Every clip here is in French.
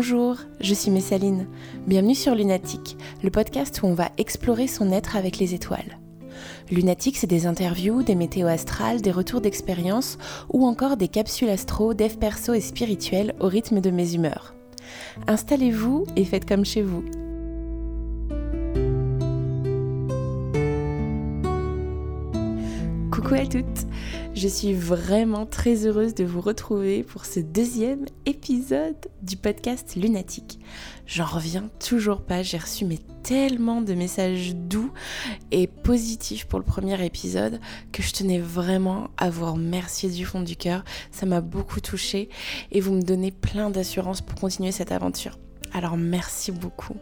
Bonjour, je suis Messaline. Bienvenue sur Lunatique, le podcast où on va explorer son être avec les étoiles. Lunatique, c'est des interviews, des météos astrales, des retours d'expérience ou encore des capsules astro, dev perso et spirituelles au rythme de mes humeurs. Installez-vous et faites comme chez vous. Coucou à toutes Je suis vraiment très heureuse de vous retrouver pour ce deuxième épisode du podcast Lunatique. J'en reviens toujours pas, j'ai reçu mais tellement de messages doux et positifs pour le premier épisode que je tenais vraiment à vous remercier du fond du cœur. Ça m'a beaucoup touchée et vous me donnez plein d'assurance pour continuer cette aventure. Alors merci beaucoup.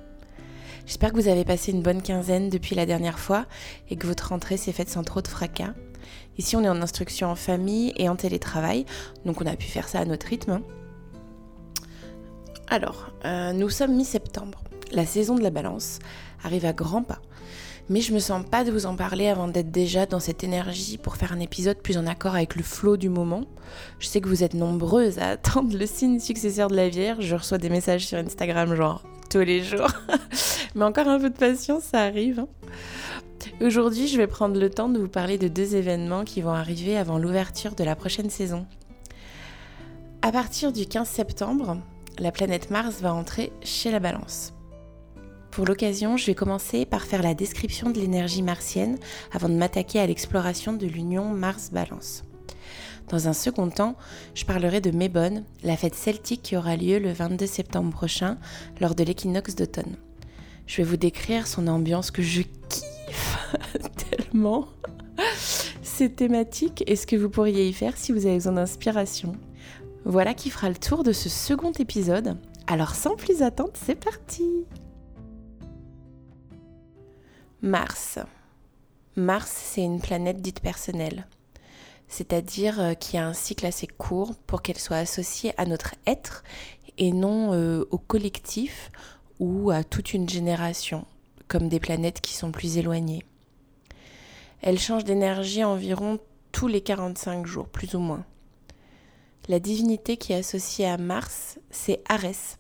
J'espère que vous avez passé une bonne quinzaine depuis la dernière fois et que votre rentrée s'est faite sans trop de fracas. Ici, on est en instruction en famille et en télétravail, donc on a pu faire ça à notre rythme. Alors, euh, nous sommes mi-septembre. La saison de la balance arrive à grands pas. Mais je me sens pas de vous en parler avant d'être déjà dans cette énergie pour faire un épisode plus en accord avec le flot du moment. Je sais que vous êtes nombreuses à attendre le signe successeur de la Vierge. Je reçois des messages sur Instagram genre tous les jours. Mais encore un peu de patience, ça arrive. Hein. Aujourd'hui, je vais prendre le temps de vous parler de deux événements qui vont arriver avant l'ouverture de la prochaine saison. À partir du 15 septembre, la planète Mars va entrer chez la Balance. Pour l'occasion, je vais commencer par faire la description de l'énergie martienne avant de m'attaquer à l'exploration de l'union Mars-Balance. Dans un second temps, je parlerai de Mébonne, la fête celtique qui aura lieu le 22 septembre prochain lors de l'équinoxe d'automne. Je vais vous décrire son ambiance que je tellement. C'est thématique et ce que vous pourriez y faire si vous avez besoin d'inspiration? Voilà qui fera le tour de ce second épisode. Alors sans plus attendre, c'est parti Mars. Mars, c'est une planète dite personnelle, c'est-à-dire euh, qui a un cycle assez court pour qu'elle soit associée à notre être et non euh, au collectif ou à toute une génération, comme des planètes qui sont plus éloignées. Elle change d'énergie environ tous les 45 jours, plus ou moins. La divinité qui est associée à Mars, c'est Arès,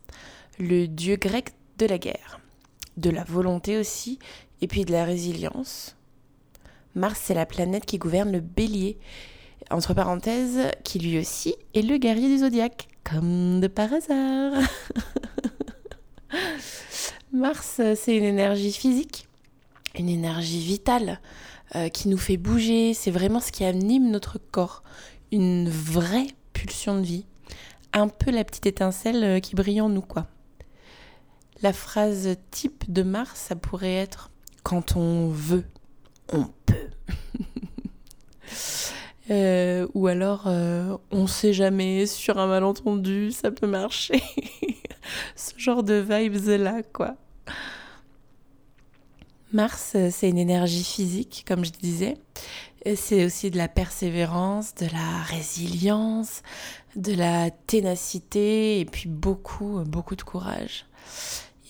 le dieu grec de la guerre, de la volonté aussi, et puis de la résilience. Mars, c'est la planète qui gouverne le bélier, entre parenthèses, qui lui aussi est le guerrier du zodiaque, comme de par hasard. Mars, c'est une énergie physique, une énergie vitale, euh, qui nous fait bouger. C'est vraiment ce qui anime notre corps. Une vraie pulsion de vie. Un peu la petite étincelle euh, qui brille en nous, quoi. La phrase type de Mars, ça pourrait être quand on veut, on peut. Euh, ou alors, on sait jamais, sur un malentendu, ça peut marcher. Ce genre de vibes là, quoi. Mars, euh, c'est une énergie physique, comme je disais. C'est aussi de la persévérance, de la résilience, de la ténacité et puis beaucoup, beaucoup de courage.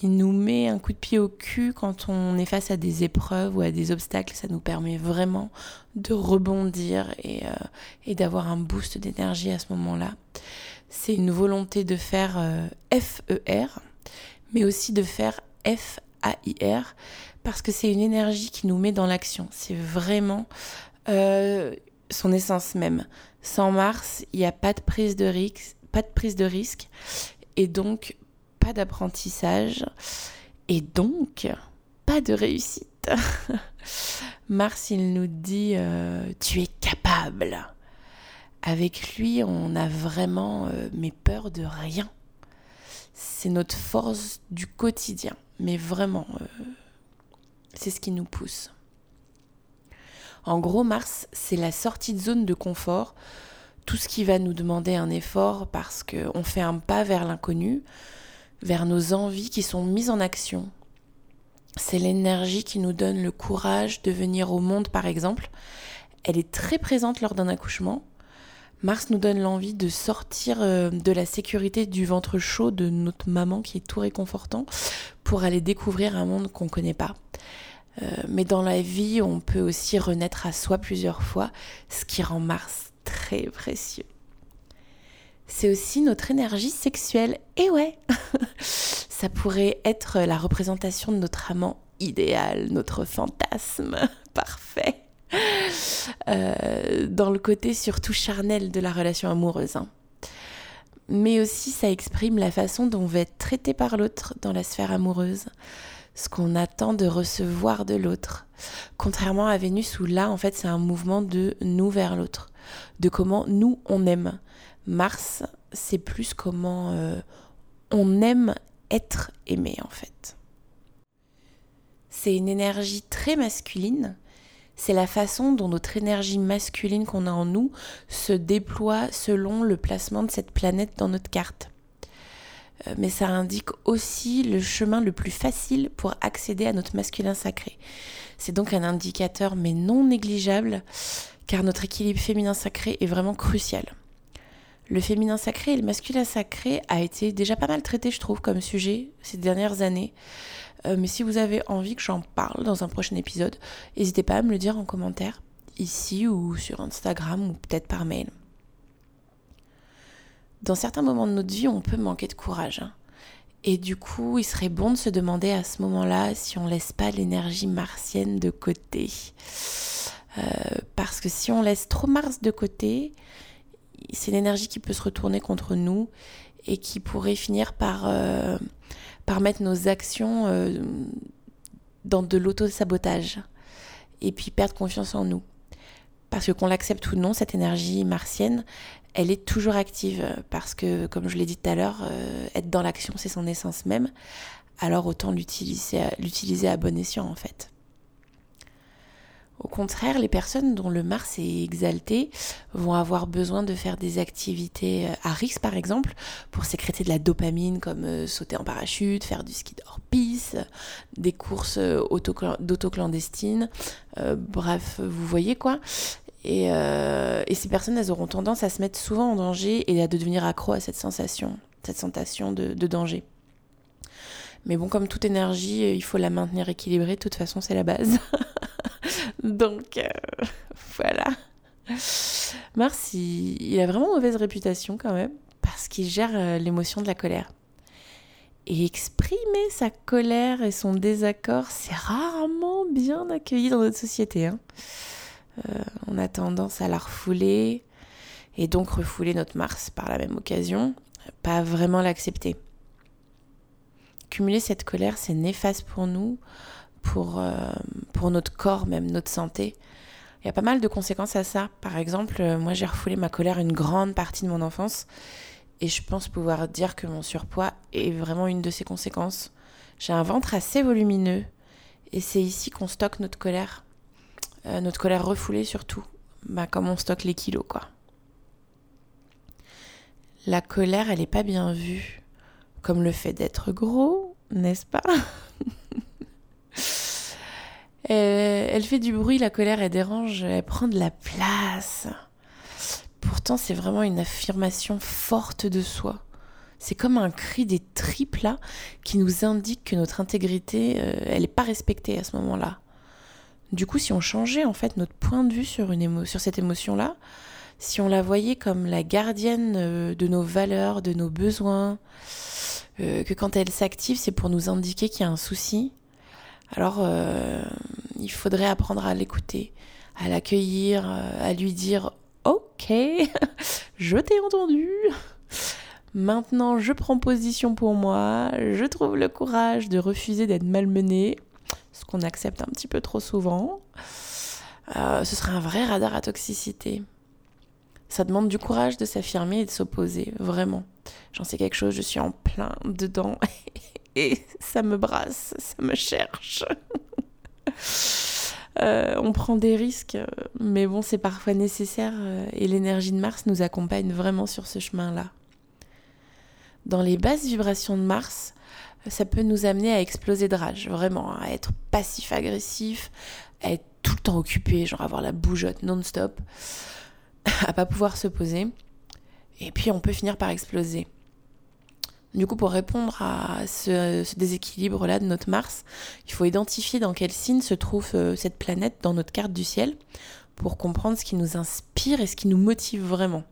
Il nous met un coup de pied au cul quand on est face à des épreuves ou à des obstacles. Ça nous permet vraiment de rebondir et, euh, d'avoir un boost d'énergie à ce moment-là. C'est une volonté de faire euh, FER, mais aussi de faire FAIR parce que c'est une énergie qui nous met dans l'action. C'est vraiment euh, son essence même. Sans Mars, il n'y a pas de prise de risque, pas de prise de risque, et donc d'apprentissage, et donc pas de réussite. Mars, il nous dit euh, tu es capable. Avec lui, on a vraiment euh, mais peur de rien. C'est notre force du quotidien, mais vraiment c'est ce qui nous pousse. En gros, Mars, c'est la sortie de zone de confort, tout ce qui va nous demander un effort parce qu'on fait un pas vers l'inconnu, vers nos envies qui sont mises en action. C'est l'énergie qui nous donne le courage de venir au monde, par exemple. Elle est très présente lors d'un accouchement. Mars nous donne l'envie de sortir euh, de la sécurité du ventre chaud de notre maman qui est tout réconfortant pour aller découvrir un monde qu'on ne connaît pas. Euh, mais dans la vie, on peut aussi renaître à soi plusieurs fois, ce qui rend Mars très précieux. C'est aussi notre énergie sexuelle. Et ouais, ça pourrait être la représentation de notre amant idéal, notre fantasme parfait. Euh, dans le côté surtout charnel de la relation amoureuse. Hein. Mais aussi, ça exprime la façon dont on va être traité par l'autre dans la sphère amoureuse, ce qu'on attend de recevoir de l'autre. Contrairement à Vénus, où là, en fait, c'est un mouvement de nous vers l'autre, de comment nous, on aime. Mars, c'est plus comment euh, on aime être aimé, en fait. C'est une énergie très masculine c'est la façon dont notre énergie masculine qu'on a en nous se déploie selon le placement de cette planète dans notre carte. Euh, mais ça indique aussi le chemin le plus facile pour accéder à notre masculin sacré. C'est donc un indicateur mais non négligeable car notre équilibre féminin sacré est vraiment crucial. Le féminin sacré et le masculin sacré a été déjà pas mal traité, je trouve, comme sujet ces dernières années. Euh, mais si vous avez envie que j'en parle dans un prochain épisode, n'hésitez pas à me le dire en commentaire, ici ou sur Instagram ou peut-être par mail. Dans certains moments de notre vie, on peut manquer de courage. Hein. Et du coup, il serait bon de se demander à ce moment-là si on laisse pas l'énergie martienne de côté. Euh, parce que si on laisse trop Mars de côté, c'est l'énergie qui peut se retourner contre nous et qui pourrait finir par euh, mettre nos actions euh, dans de l'auto-sabotage et puis perdre confiance en nous. Parce que qu'on l'accepte ou non, cette énergie martienne, elle est toujours active parce que, comme je l'ai dit tout à l'heure, euh, être dans l'action, c'est son essence même. Alors autant l'utiliser à bon escient en fait. Au contraire, les personnes dont le Mars est exalté vont avoir besoin de faire des activités euh, à risque, par exemple, pour sécréter de la dopamine, comme euh, sauter en parachute, faire du ski hors-piste, des courses euh, d'auto-clandestines. bref, vous voyez quoi. Et, ces personnes, elles auront tendance à se mettre souvent en danger et à devenir accro à cette sensation, cette sensation de, de danger. Mais bon, comme toute énergie, il faut la maintenir équilibrée. De toute façon, c'est la base. Donc, euh, voilà. Mars, il, a vraiment mauvaise réputation quand même, parce qu'il gère euh, l'émotion de la colère. Et exprimer sa colère et son désaccord, c'est rarement bien accueilli dans notre société. Hein. Euh, on a tendance à la refouler, et donc refouler notre Mars par la même occasion, pas vraiment l'accepter. Cumuler cette colère, c'est néfaste pour nous, pour, euh, pour notre corps, même notre santé. Il y a pas mal de conséquences à ça. Par exemple, euh, moi j'ai refoulé ma colère une grande partie de mon enfance et je pense pouvoir dire que mon surpoids est vraiment une de ses conséquences. J'ai un ventre assez volumineux et c'est ici qu'on stocke notre colère. Euh, notre colère refoulée surtout. Bah, comme on stocke les kilos, quoi. La colère, elle n'est pas bien vue. Comme le fait d'être gros, n'est-ce pas? Elle, fait du bruit, la colère, elle dérange, elle prend de la place. Pourtant, c'est vraiment une affirmation forte de soi. C'est comme un cri des tripes là qui nous indique que notre intégrité, euh, elle n'est pas respectée à ce moment-là. Du coup, si on changeait en fait notre point de vue sur, cette émotion-là, si on la voyait comme la gardienne euh, de nos valeurs, de nos besoins, euh, que quand elle s'active, c'est pour nous indiquer qu'il y a un souci, alors, euh, il faudrait apprendre à l'écouter, à l'accueillir, euh, à lui dire Ok, je t'ai entendu. Maintenant, je prends position pour moi. Je trouve le courage de refuser d'être malmené, ce qu'on accepte un petit peu trop souvent. Euh, ce serait un vrai radar à toxicité. Ça demande du courage de s'affirmer et de s'opposer, vraiment. J'en sais quelque chose, je suis en plein dedans et ça me brasse, ça me cherche. Euh, on prend des risques, mais bon, c'est parfois nécessaire euh, et l'énergie de Mars nous accompagne vraiment sur ce chemin-là. Dans les basses vibrations de Mars, ça peut nous amener à exploser de rage, vraiment, à être passif-agressif, à être tout le temps occupé, genre avoir la bougeotte non-stop, à pas pouvoir se poser. Et puis on peut finir par exploser. Du coup, pour répondre à ce, déséquilibre-là de notre Mars, il faut identifier dans quel signe se trouve euh, cette planète dans notre carte du ciel pour comprendre ce qui nous inspire et ce qui nous motive vraiment.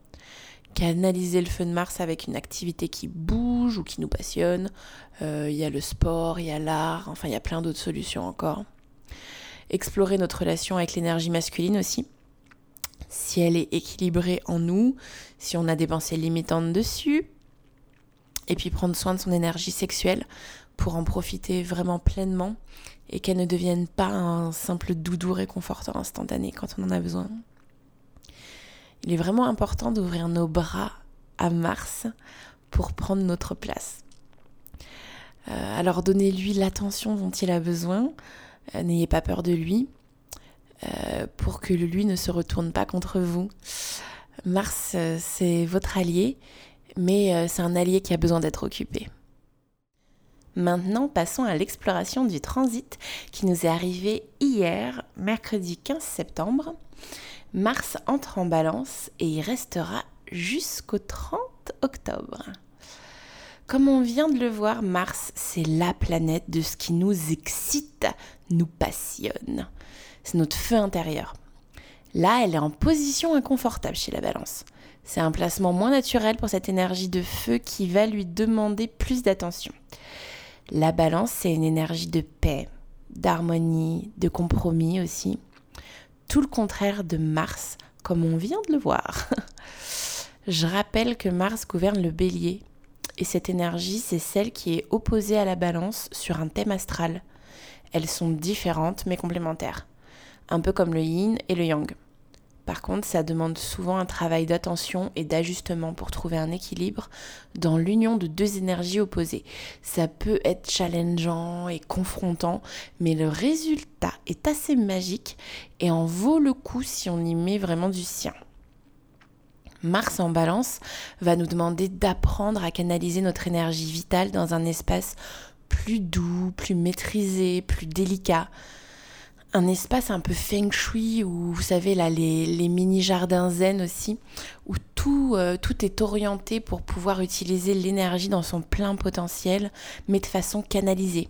canaliser le feu de Mars avec une activité qui bouge ou qui nous passionne. Euh, il y a le sport, il y a l'art, enfin il y a plein d'autres solutions encore. Explorer notre relation avec l'énergie masculine aussi. Si elle est équilibrée en nous, si on a des pensées limitantes dessus. Et puis prendre soin de son énergie sexuelle pour en profiter vraiment pleinement et qu'elle ne devienne pas un simple doudou réconfortant instantané quand on en a besoin. Il est vraiment important d'ouvrir nos bras à Mars pour prendre notre place. Euh, alors donnez-lui l'attention dont il a besoin, euh, n'ayez pas peur de lui, euh, pour que lui ne se retourne pas contre vous. Mars, c'est votre allié, mais c'est un allié qui a besoin d'être occupé. Maintenant, passons à l'exploration du transit qui nous est arrivé hier, mercredi 15 septembre. Mars entre en balance et il restera jusqu'au 30 octobre. Comme on vient de le voir, Mars, c'est la planète de ce qui nous excite, nous passionne. C'est notre feu intérieur. Là, elle est en position inconfortable chez la balance. C'est un placement moins naturel pour cette énergie de feu qui va lui demander plus d'attention. La balance, c'est une énergie de paix, d'harmonie, de compromis aussi. Tout le contraire de Mars, comme on vient de le voir. Je rappelle que Mars gouverne le bélier, et cette énergie, c'est celle qui est opposée à la balance sur un thème astral. Elles sont différentes mais complémentaires, un peu comme le yin et le yang. Par contre, ça demande souvent un travail d'attention et d'ajustement pour trouver un équilibre dans l'union de deux énergies opposées. Ça peut être challengeant et confrontant, mais le résultat est assez magique et en vaut le coup si on y met vraiment du sien. Mars en balance va nous demander d'apprendre à canaliser notre énergie vitale dans un espace plus doux, plus maîtrisé, plus délicat un espace un peu feng shui où vous savez là les, mini jardins zen aussi où tout, euh, tout est orienté pour pouvoir utiliser l'énergie dans son plein potentiel mais de façon canalisée.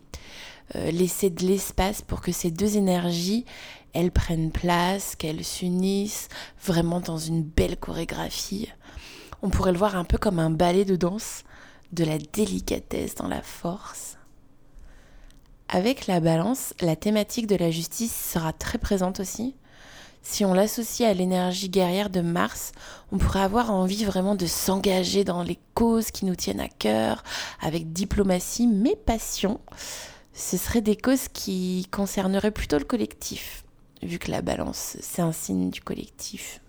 Euh, laisser de l'espace pour que ces deux énergies elles prennent place qu'elles s'unissent vraiment dans une belle chorégraphie. On pourrait le voir un peu comme un ballet de danse de la délicatesse dans la force avec la balance, la thématique de la justice sera très présente aussi. Si on l'associe à l'énergie guerrière de Mars, on pourrait avoir envie vraiment de s'engager dans les causes qui nous tiennent à cœur, avec diplomatie mais passion. Ce seraient des causes qui concerneraient plutôt le collectif, vu que la balance, c'est un signe du collectif.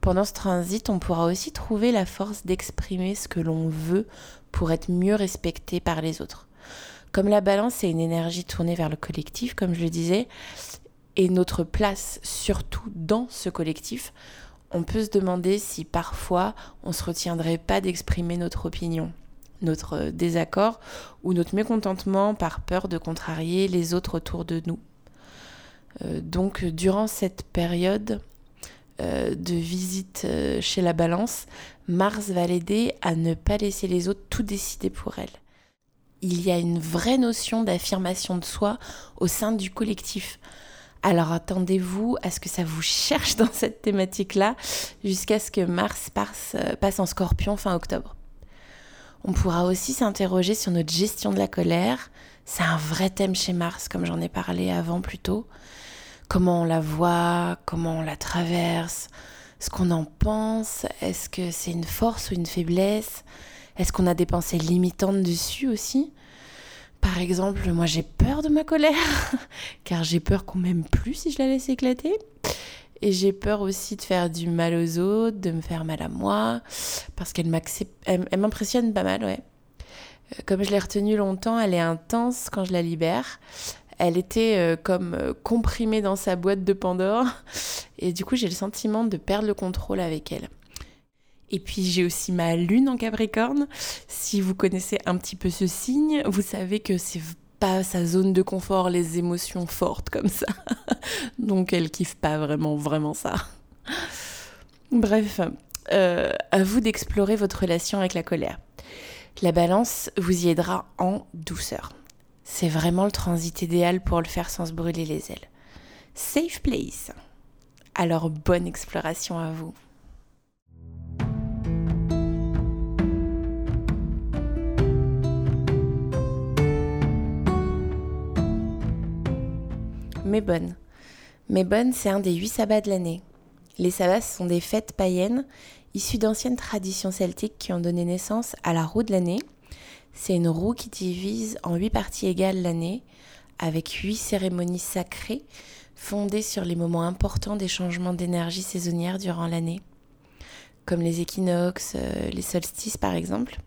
Pendant ce transit, on pourra aussi trouver la force d'exprimer ce que l'on veut pour être mieux respecté par les autres. Comme la balance est une énergie tournée vers le collectif, comme je le disais, et notre place surtout dans ce collectif, on peut se demander si parfois on ne se retiendrait pas d'exprimer notre opinion, notre désaccord ou notre mécontentement par peur de contrarier les autres autour de nous. Euh, donc durant cette période euh, de visite euh, chez la balance, Mars va l'aider à ne pas laisser les autres tout décider pour elle il y a une vraie notion d'affirmation de soi au sein du collectif. Alors attendez-vous à ce que ça vous cherche dans cette thématique-là jusqu'à ce que Mars passe, passe en scorpion fin octobre. On pourra aussi s'interroger sur notre gestion de la colère. C'est un vrai thème chez Mars, comme j'en ai parlé avant plus tôt. Comment on la voit, comment on la traverse, ce qu'on en pense, est-ce que c'est une force ou une faiblesse? Est-ce qu'on a des pensées limitantes dessus aussi? Par exemple, moi j'ai peur de ma colère, car j'ai peur qu'on m'aime plus si je la laisse éclater. Et j'ai peur aussi de faire du mal aux autres, de me faire mal à moi, parce qu'elle m'impressionne pas mal, ouais. Euh, comme je l'ai retenue longtemps, elle est intense quand je la libère. Elle était euh, comme euh, comprimée dans sa boîte de Pandore. Et du coup, j'ai le sentiment de perdre le contrôle avec elle. Et puis j'ai aussi ma lune en Capricorne. Si vous connaissez un petit peu ce signe, vous savez que c'est pas sa zone de confort, les émotions fortes comme ça. Donc elle kiffe pas vraiment, vraiment ça. Bref, euh, à vous d'explorer votre relation avec la colère. La balance vous y aidera en douceur. C'est vraiment le transit idéal pour le faire sans se brûler les ailes. Safe place. Alors bonne exploration à vous. Mais bonne. Mais bonne, c'est un des huit sabbats de l'année. Les sabbats sont des fêtes païennes issues d'anciennes traditions celtiques qui ont donné naissance à la roue de l'année. C'est une roue qui divise en huit parties égales l'année, avec huit cérémonies sacrées fondées sur les moments importants des changements d'énergie saisonnière durant l'année, comme les équinoxes, euh, les solstices par exemple.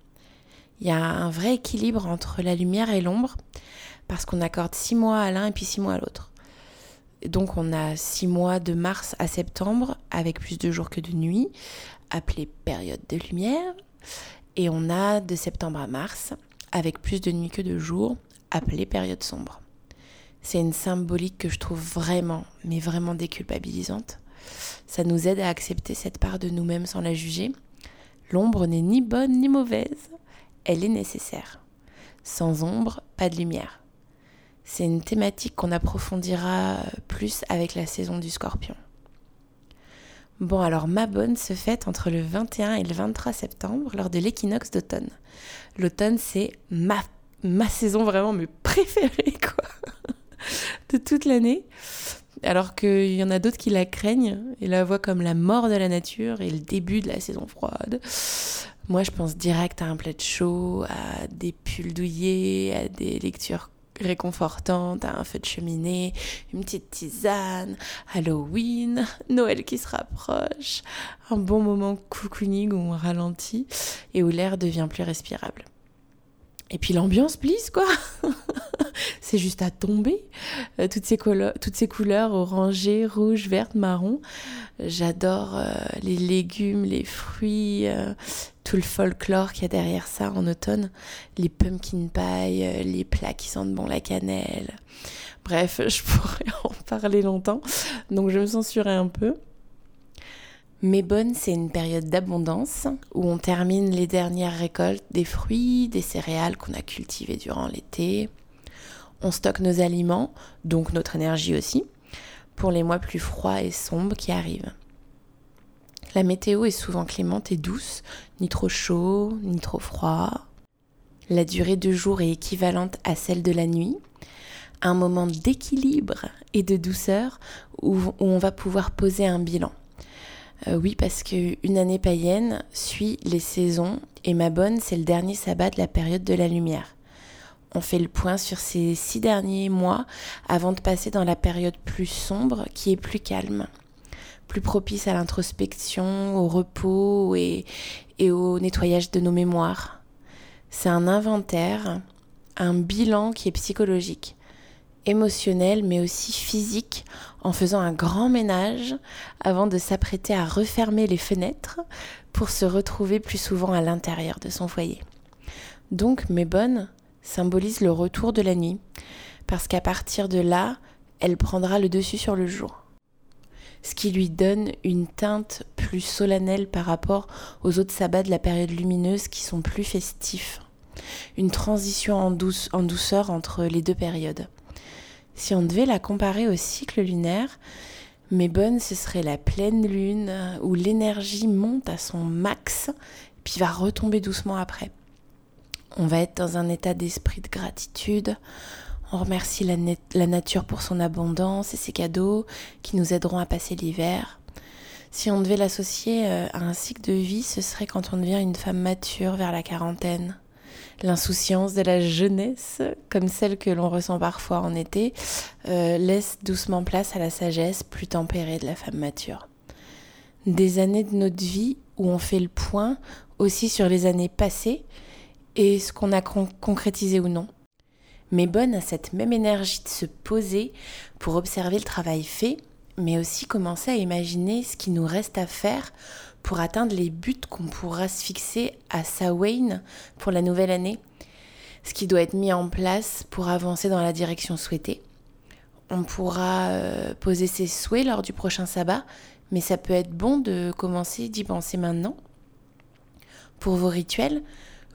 Il y a un vrai équilibre entre la lumière et l'ombre, parce qu'on accorde six mois à l'un et puis six mois à l'autre. Donc on a six mois de mars à septembre avec plus de jours que de nuits, appelée période de lumière. Et on a de septembre à mars avec plus de nuits que de jours, appelée période sombre. C'est une symbolique que je trouve vraiment, mais vraiment déculpabilisante. Ça nous aide à accepter cette part de nous-mêmes sans la juger. L'ombre n'est ni bonne ni mauvaise, elle est nécessaire. Sans ombre, pas de lumière. C'est une thématique qu'on approfondira plus avec la saison du scorpion. Bon, alors ma bonne se fête entre le 21 et le 23 septembre lors de l'équinoxe d'automne. L'automne, c'est ma, saison vraiment mais préférée, de toute l'année. Alors qu'il y en a d'autres qui la craignent et la voient comme la mort de la nature et le début de la saison froide. Moi, je pense direct à un plaid chaud, à des pulls douillés, à des lectures réconfortante, un feu de cheminée, une petite tisane, Halloween, Noël qui se rapproche, un bon moment cocooning où on ralentit et où l'air devient plus respirable. Et puis l'ambiance plisse, quoi. c'est juste à tomber. Euh, toutes, ces toutes ces couleurs orangées, rouges, vertes, marron. J'adore euh, les légumes, les fruits, euh, tout le folklore qu'il y a derrière ça en automne. Les pumpkin pie, les plats qui sentent bon la cannelle. Bref, je pourrais en parler longtemps. Donc je me censurerai un peu. Mais bonne, c'est une période d'abondance où on termine les dernières récoltes des fruits, des céréales qu'on a cultivées durant l'été. On stocke nos aliments, donc notre énergie aussi, pour les mois plus froids et sombres qui arrivent. La météo est souvent clémente et douce, ni trop chaud, ni trop froid. La durée de jour est équivalente à celle de la nuit, un moment d'équilibre et de douceur où on va pouvoir poser un bilan. Euh, oui, parce qu'une année païenne suit les saisons et ma bonne, c'est le dernier sabbat de la période de la lumière. On fait le point sur ces six derniers mois avant de passer dans la période plus sombre qui est plus calme, plus propice à l'introspection, au repos et, et au nettoyage de nos mémoires. C'est un inventaire, un bilan qui est psychologique émotionnel mais aussi physique en faisant un grand ménage avant de s'apprêter à refermer les fenêtres pour se retrouver plus souvent à l'intérieur de son foyer. Donc mes bonnes symbolisent le retour de la nuit parce qu'à partir de là, elle prendra le dessus sur le jour. Ce qui lui donne une teinte plus solennelle par rapport aux autres sabbats de la période lumineuse qui sont plus festifs. Une transition en douceur entre les deux périodes. Si on devait la comparer au cycle lunaire, mais bonne, ce serait la pleine lune où l'énergie monte à son max puis va retomber doucement après. On va être dans un état d'esprit de gratitude. On remercie la, la, nature pour son abondance et ses cadeaux qui nous aideront à passer l'hiver. Si on devait l'associer euh, à un cycle de vie, ce serait quand on devient une femme mature vers la quarantaine l'insouciance de la jeunesse, comme celle que l'on ressent parfois en été, euh, laisse doucement place à la sagesse plus tempérée de la femme mature. Des années de notre vie où on fait le point aussi sur les années passées et ce qu'on a concrétisé ou non. Mais bonne à cette même énergie de se poser pour observer le travail fait, mais aussi commencer à imaginer ce qui nous reste à faire pour atteindre les buts qu'on pourra se fixer à Sawain pour la nouvelle année, ce qui doit être mis en place pour avancer dans la direction souhaitée. On pourra euh, poser ses souhaits lors du prochain sabbat, mais ça peut être bon de commencer d'y penser maintenant. Pour vos rituels,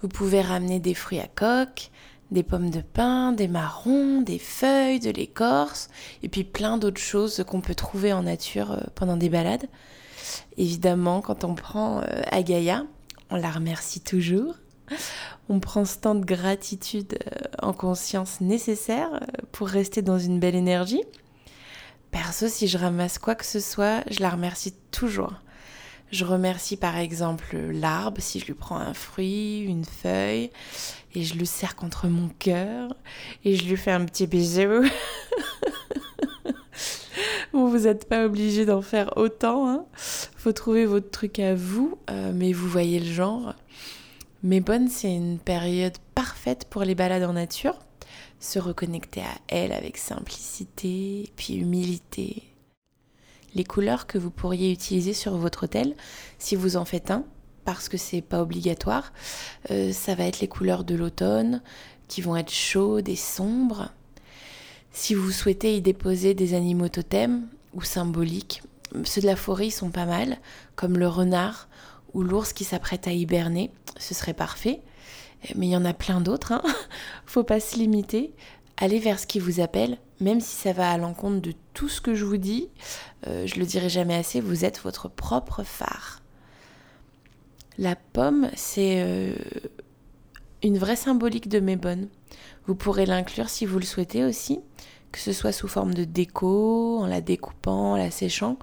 vous pouvez ramener des fruits à coque, des pommes de pin, des marrons, des feuilles, de l'écorce, et puis plein d'autres choses qu'on peut trouver en nature euh, pendant des balades. Évidemment, quand on prend euh, Agaya, on la remercie toujours. On prend ce temps de gratitude euh, en conscience nécessaire euh, pour rester dans une belle énergie. Perso, si je ramasse quoi que ce soit, je la remercie toujours. Je remercie par exemple l'arbre si je lui prends un fruit, une feuille, et je le serre contre mon cœur, et je lui fais un petit bisou. vous n'êtes pas obligé d'en faire autant, hein. Faut trouver votre truc à vous, euh, mais vous voyez le genre. Mais bonne, c'est une période parfaite pour les balades en nature. Se reconnecter à elle avec simplicité, puis humilité, les couleurs que vous pourriez utiliser sur votre hôtel si vous en faites un, parce que c'est pas obligatoire. Euh, ça va être les couleurs de l'automne qui vont être chaudes et sombres. Si vous souhaitez y déposer des animaux totems ou symboliques, ceux de la forêt sont pas mal, comme le renard ou l'ours qui s'apprête à hiberner, ce serait parfait. Mais il y en a plein d'autres, hein faut pas se limiter. Allez vers ce qui vous appelle, même si ça va à l'encontre de tout ce que je vous dis. Euh, je le dirai jamais assez, vous êtes votre propre phare. La pomme, c'est euh, une vraie symbolique de mes bonnes. Vous pourrez l'inclure si vous le souhaitez aussi, que ce soit sous forme de déco, en la découpant, en la séchant.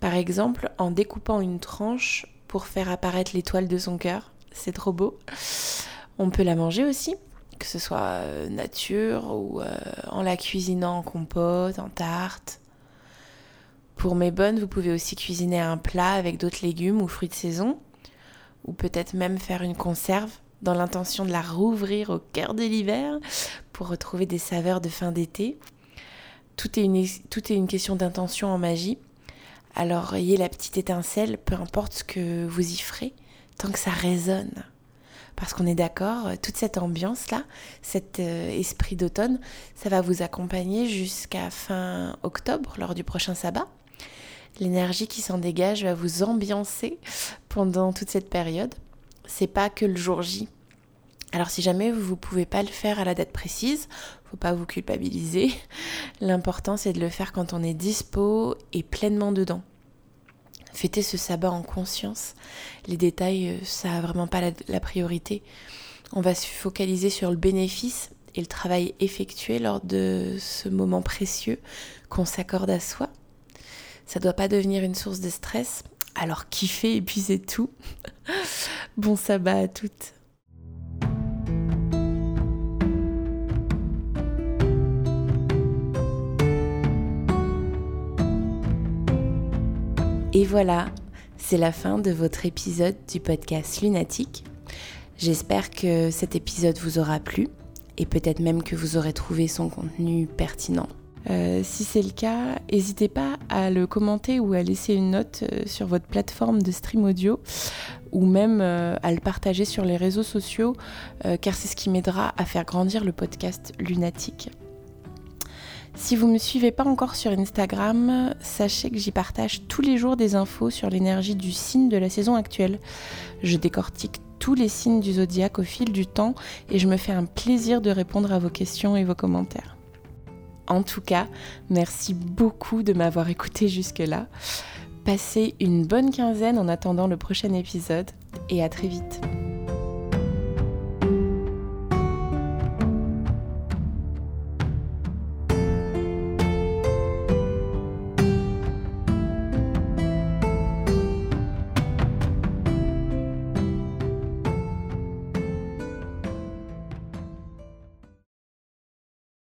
Par exemple, en découpant une tranche pour faire apparaître l'étoile de son cœur. C'est trop beau. On peut la manger aussi, que ce soit euh, nature ou euh, en la cuisinant en compote, en tarte. Pour mes bonnes, vous pouvez aussi cuisiner un plat avec d'autres légumes ou fruits de saison, ou peut-être même faire une conserve dans l'intention de la rouvrir au cœur de l'hiver pour retrouver des saveurs de fin d'été. Tout est une, tout est une question d'intention en magie. Alors ayez la petite étincelle, peu importe ce que vous y ferez, tant que ça résonne parce qu'on est d'accord, toute cette ambiance-là, cet euh, esprit d'automne, ça va vous accompagner jusqu'à fin octobre, lors du prochain sabbat. L'énergie qui s'en dégage va vous ambiancer pendant toute cette période. C'est pas que le jour J. Alors si jamais vous ne pouvez pas le faire à la date précise, faut pas vous culpabiliser. L'important c'est de le faire quand on est dispo et pleinement dedans. Fêter ce sabbat en conscience. Les détails, euh, ça n'a vraiment pas la, priorité. On va se focaliser sur le bénéfice et le travail effectué lors de ce moment précieux qu'on s'accorde à soi. Ça doit pas devenir une source de stress. Alors kiffez et puis c'est tout. bon sabbat à toutes. Et voilà, c'est la fin de votre épisode du podcast Lunatique. J'espère que cet épisode vous aura plu et peut-être même que vous aurez trouvé son contenu pertinent. Euh, si c'est le cas, n'hésitez pas à le commenter ou à laisser une note euh, sur votre plateforme de stream audio ou même euh, à le partager sur les réseaux sociaux car c'est ce qui m'aidera à faire grandir le podcast Lunatique. Si vous ne me suivez pas encore sur Instagram, sachez que j'y partage tous les jours des infos sur l'énergie du signe de la saison actuelle. Je décortique tous les signes du zodiaque au fil du temps et je me fais un plaisir de répondre à vos questions et vos commentaires. En tout cas, merci beaucoup de m'avoir écouté jusque-là. Passez une bonne quinzaine en attendant le prochain épisode et à très vite.